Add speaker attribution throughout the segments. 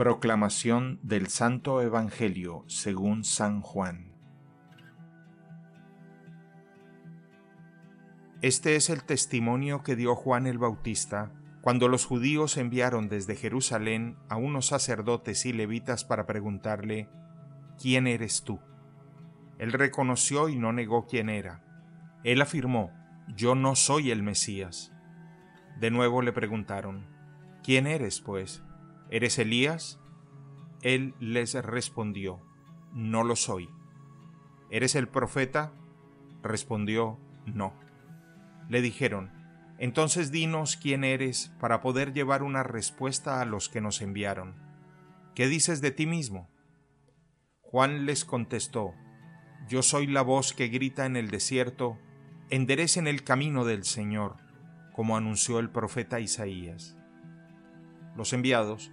Speaker 1: Proclamación del Santo Evangelio según San Juan. Este es el testimonio que dio Juan el Bautista cuando los judíos enviaron desde Jerusalén a unos sacerdotes y levitas para preguntarle, ¿quién eres tú? Él reconoció y no negó quién era. Él afirmó, yo no soy el Mesías. De nuevo le preguntaron, ¿quién eres, pues? ¿Eres Elías? Él les respondió, No lo soy. ¿Eres el profeta? Respondió, No. Le dijeron, Entonces dinos quién eres para poder llevar una respuesta a los que nos enviaron. ¿Qué dices de ti mismo? Juan les contestó, Yo soy la voz que grita en el desierto, enderecen el camino del Señor, como anunció el profeta Isaías. Los enviados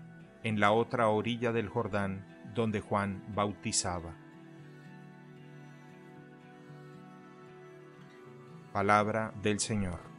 Speaker 1: en la otra orilla del Jordán donde Juan bautizaba. Palabra del Señor.